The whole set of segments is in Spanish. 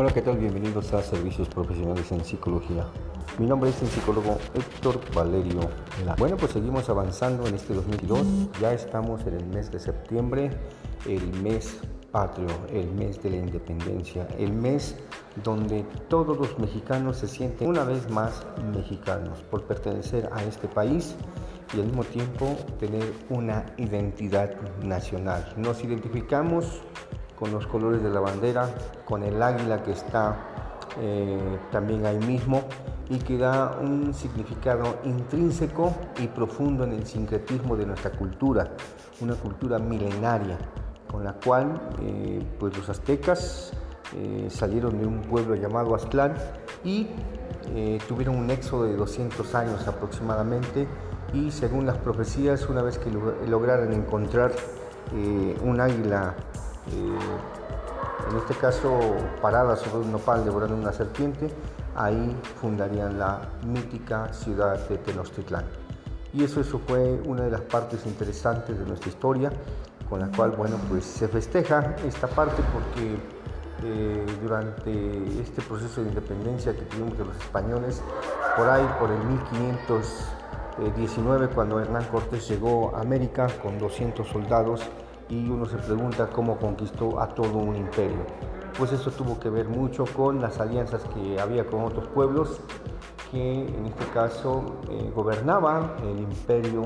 Hola, ¿qué tal? Bienvenidos a Servicios Profesionales en Psicología. Mi nombre es el psicólogo Héctor Valerio. Bueno, pues seguimos avanzando en este 2022. Ya estamos en el mes de septiembre, el mes patrio, el mes de la independencia, el mes donde todos los mexicanos se sienten una vez más mexicanos por pertenecer a este país y al mismo tiempo tener una identidad nacional. Nos identificamos con los colores de la bandera, con el águila que está eh, también ahí mismo y que da un significado intrínseco y profundo en el sincretismo de nuestra cultura, una cultura milenaria con la cual eh, pues los aztecas eh, salieron de un pueblo llamado Aztlán y tuvieron un éxodo de 200 años aproximadamente y según las profecías una vez que lograran encontrar un águila en este caso parada sobre un nopal devorando una serpiente, ahí fundarían la mítica ciudad de Tenochtitlán. Y eso, eso fue una de las partes interesantes de nuestra historia, con la cual, bueno, pues se festeja esta parte porque eh, durante este proceso de independencia que tuvimos de los españoles, por ahí, por el 1519, cuando Hernán Cortés llegó a América con 200 soldados, y uno se pregunta cómo conquistó a todo un imperio. Pues eso tuvo que ver mucho con las alianzas que había con otros pueblos que en este caso eh, gobernaban el imperio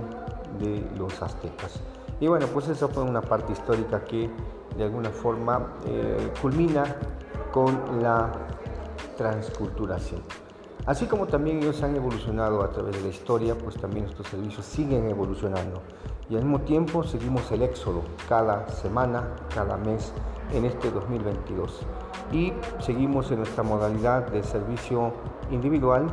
de los aztecas. Y bueno, pues eso fue una parte histórica que de alguna forma eh, culmina con la transculturación. Así como también ellos han evolucionado a través de la historia, pues también estos servicios siguen evolucionando. Y al mismo tiempo seguimos el éxodo cada semana, cada mes en este 2022. Y seguimos en nuestra modalidad de servicio individual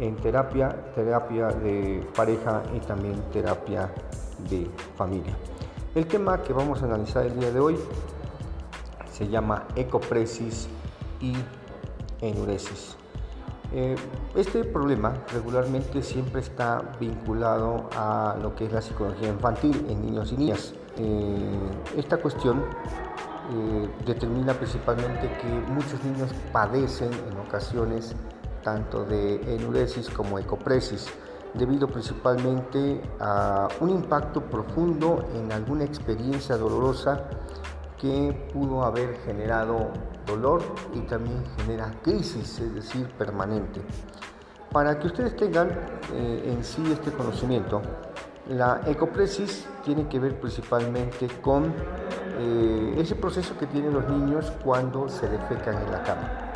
en terapia, terapia de pareja y también terapia de familia. El tema que vamos a analizar el día de hoy se llama ecopresis y enuresis. Eh, este problema regularmente siempre está vinculado a lo que es la psicología infantil en niños y niñas. Eh, esta cuestión eh, determina principalmente que muchos niños padecen en ocasiones tanto de enuresis como ecopresis, debido principalmente a un impacto profundo en alguna experiencia dolorosa que pudo haber generado dolor y también genera crisis, es decir, permanente. Para que ustedes tengan eh, en sí este conocimiento, la ecopresis tiene que ver principalmente con eh, ese proceso que tienen los niños cuando se defecan en la cama.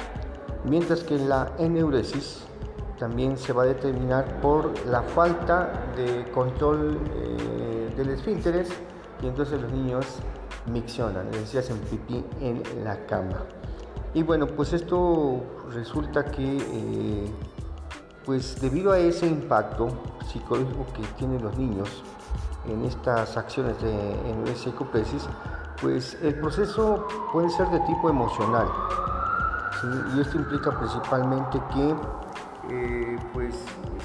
Mientras que la eneuresis también se va a determinar por la falta de control eh, del esfínteres y entonces los niños miccionan, es decir, hacen pipí en la cama. Y bueno, pues esto resulta que, eh, pues debido a ese impacto psicológico que tienen los niños en estas acciones de enuresis y ecopresis, pues el proceso puede ser de tipo emocional. Y esto implica principalmente que eh, pues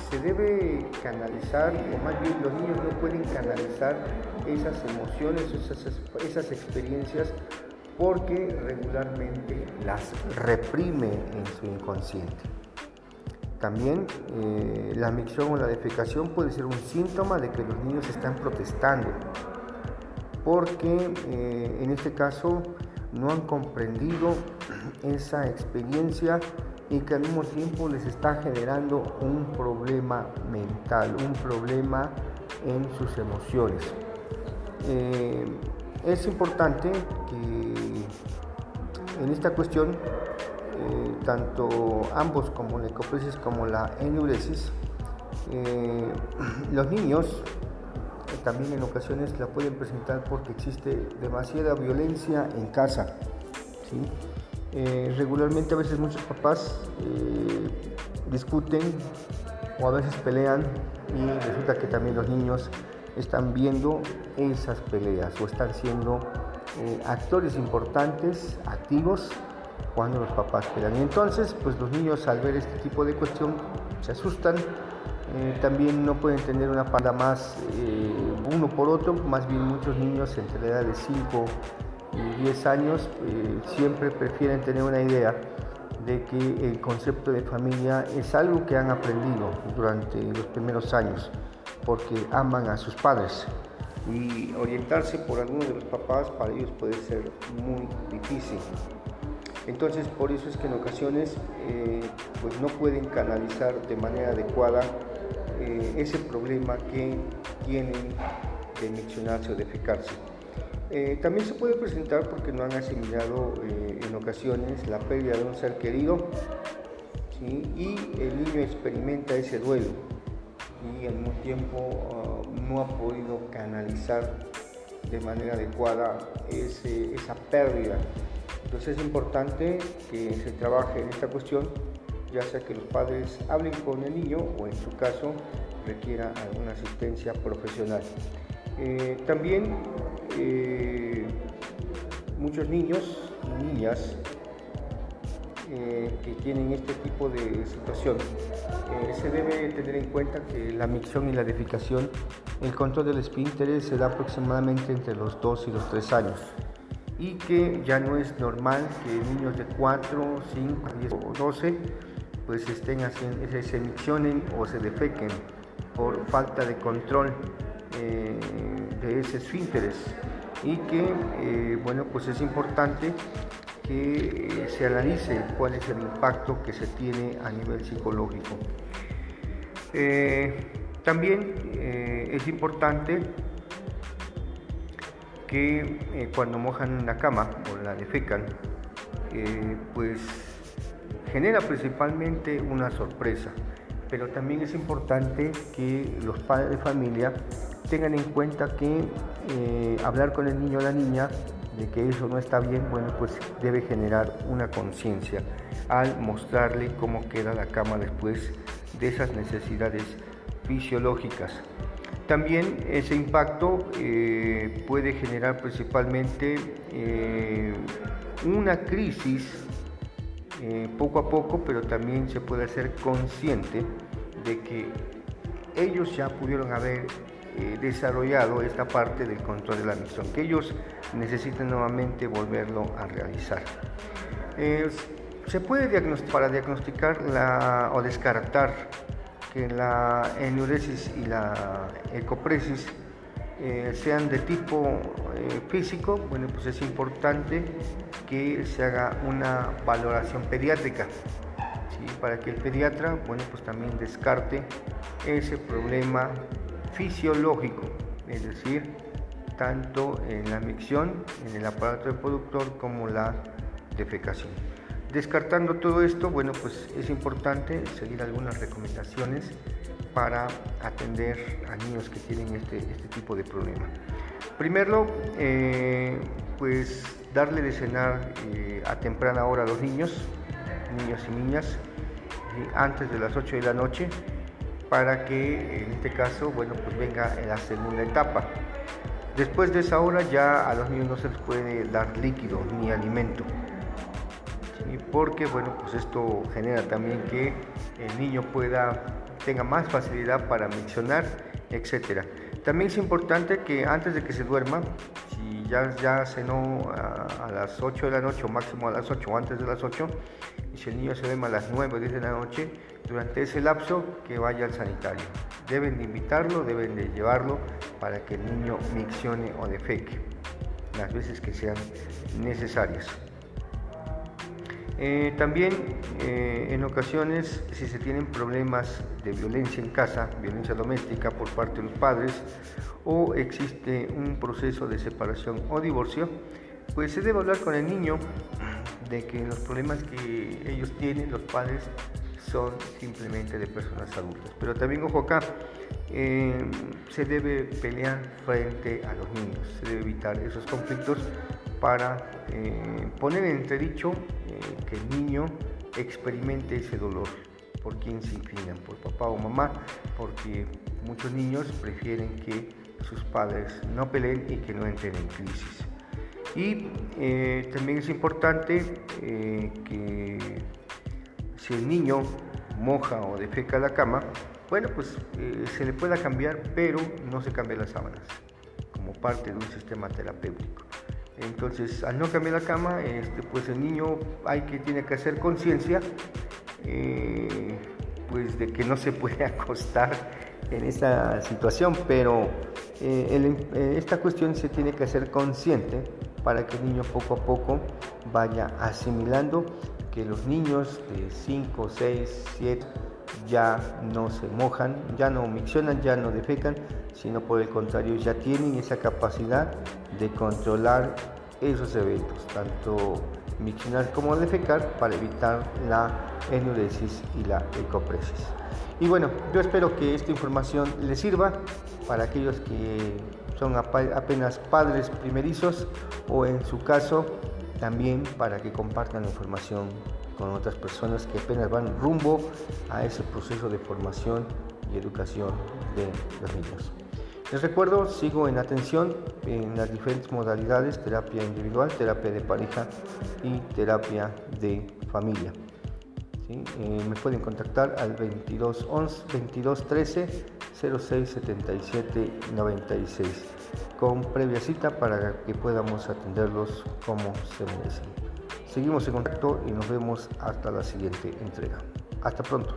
se debe canalizar, o más bien los niños no pueden canalizar esas emociones, esas, esas experiencias, porque regularmente las reprime en su inconsciente. También eh, la micción o la defecación puede ser un síntoma de que los niños están protestando, porque eh, en este caso no han comprendido esa experiencia y que al mismo tiempo les está generando un problema mental, un problema en sus emociones. Eh, es importante que en esta cuestión, eh, tanto ambos como la ecopresis como la enuresis, eh, los niños también en ocasiones la pueden presentar porque existe demasiada violencia en casa. Eh, regularmente a veces muchos papás eh, discuten o a veces pelean y resulta que también los niños están viendo esas peleas o están siendo eh, actores importantes, activos, cuando los papás pelean. Y entonces, pues los niños al ver este tipo de cuestión se asustan, también no pueden tener una panda más uno por otro, más bien muchos niños entre la edad de 5 y 10 años eh, siempre prefieren tener una idea de que el concepto de familia es algo que han aprendido durante los primeros años, porque aman a sus padres. Y orientarse por alguno de los papás para ellos puede ser muy difícil. Entonces, por eso es que en ocasiones eh, pues no pueden canalizar de manera adecuada eh, ese problema que tienen de miccionarse o de defecarse. Eh, también se puede presentar porque no han asimilado en ocasiones la pérdida de un ser querido y el niño experimenta ese duelo y al mismo tiempo ah, no ha podido canalizar de manera adecuada esa pérdida entonces es importante que se trabaje en esta cuestión, ya sea que los padres hablen con el niño o en su caso requiera alguna asistencia profesional. Eh, también eh, muchos niños y niñas eh, que tienen este tipo de situación, se debe tener en cuenta que la micción y la defecación, el control del esfínter se da aproximadamente entre los 2 y los 3 años y que ya no es normal que niños de 4, 5, 10 o 12 pues estén haciendo, se emiccionen o se defequen por falta de control eh, de ese esfínteres y que eh, bueno pues es importante que eh, se analice cuál es el impacto que se tiene a nivel psicológico. también es importante que eh, cuando mojan la cama o la defecan, eh, pues genera principalmente una sorpresa. Pero también es importante que los padres de familia tengan en cuenta que eh, hablar con el niño o la niña de que eso no está bien, bueno, pues debe generar una conciencia al mostrarle cómo queda la cama después de esas necesidades fisiológicas. También ese impacto eh, puede generar principalmente eh, una crisis eh, poco a poco, pero también se puede hacer consciente de que ellos ya pudieron haber desarrollado esta parte del control de la misión, que ellos necesitan nuevamente volverlo a realizar. se puede diagnosticar, para diagnosticar o descartar que la enuresis y la ecopresis eh, sean de tipo eh, físico, bueno, pues es importante que se haga una valoración pediátrica, para que el pediatra, bueno, pues también descarte ese problema fisiológico, es decir, tanto en la micción, en el aparato reproductor, como la defecación. Descartando todo esto, bueno, pues es importante seguir algunas recomendaciones para atender a niños que tienen este, este tipo de problema. Primero, eh, pues darle de cenar eh, a temprana hora a los niños, niños y niñas, eh, antes de las 8 de la noche, para que en este caso, bueno, pues venga en la segunda etapa. Después de esa hora ya a los niños no se les puede dar líquido ni alimento porque bueno, pues esto genera también que el niño pueda tenga más facilidad para mencionar, etcétera. También es importante que antes de que se duerma, si ya, ya cenó a, a, las 8 de la noche o máximo a las 8 o antes de las 8, y si el niño se duerma a las 9 o 10 de la noche, durante ese lapso que vaya al sanitario. Deben de invitarlo, deben de llevarlo para que el niño miccione o defeque las veces que sean necesarias. Eh, también eh, en ocasiones si se tienen problemas de violencia en casa, violencia doméstica por parte de los padres o existe un proceso de separación o divorcio, pues se debe hablar con el niño de que los problemas que ellos tienen, los padres, son simplemente de personas adultas. Pero también, ojo acá, eh, se debe pelear frente a los niños, se debe evitar esos conflictos para poner en entredicho que el niño experimente ese dolor. ¿Por quién se inclinan? ¿Por papá o mamá? Porque muchos niños prefieren que sus padres no peleen y que no entren en crisis. Y eh, también es importante eh, que si el niño moja o defeca la cama, bueno, pues eh, se le pueda cambiar, pero no se cambia las sábanas, como parte de un sistema terapéutico. Entonces, al no cambiar la cama, este, pues el niño hay que tiene que hacer conciencia eh, pues de que no se puede acostar en esta situación, pero eh, eh, esta cuestión se tiene que hacer consciente para que el niño poco a poco vaya asimilando que los niños de 5, 6, 7 ya no se mojan, ya no miccionan, ya no defecan, sino por el contrario ya tienen esa capacidad de controlar esos eventos, tanto miccionar como defecar, para evitar la enuresis y la ecopresis. Y bueno, yo espero que esta información les sirva para aquellos que son apenas padres primerizos o en su caso también para que compartan la información con otras personas que apenas van rumbo a ese proceso de formación y educación de los niños. Les recuerdo, sigo en atención en las diferentes modalidades, terapia individual, terapia de pareja y terapia de familia. Eh, me pueden contactar al 22 11 22 13 06 77 96 con previa cita para que podamos atenderlos como se merecen. Seguimos en contacto y nos vemos hasta la siguiente entrega. Hasta pronto.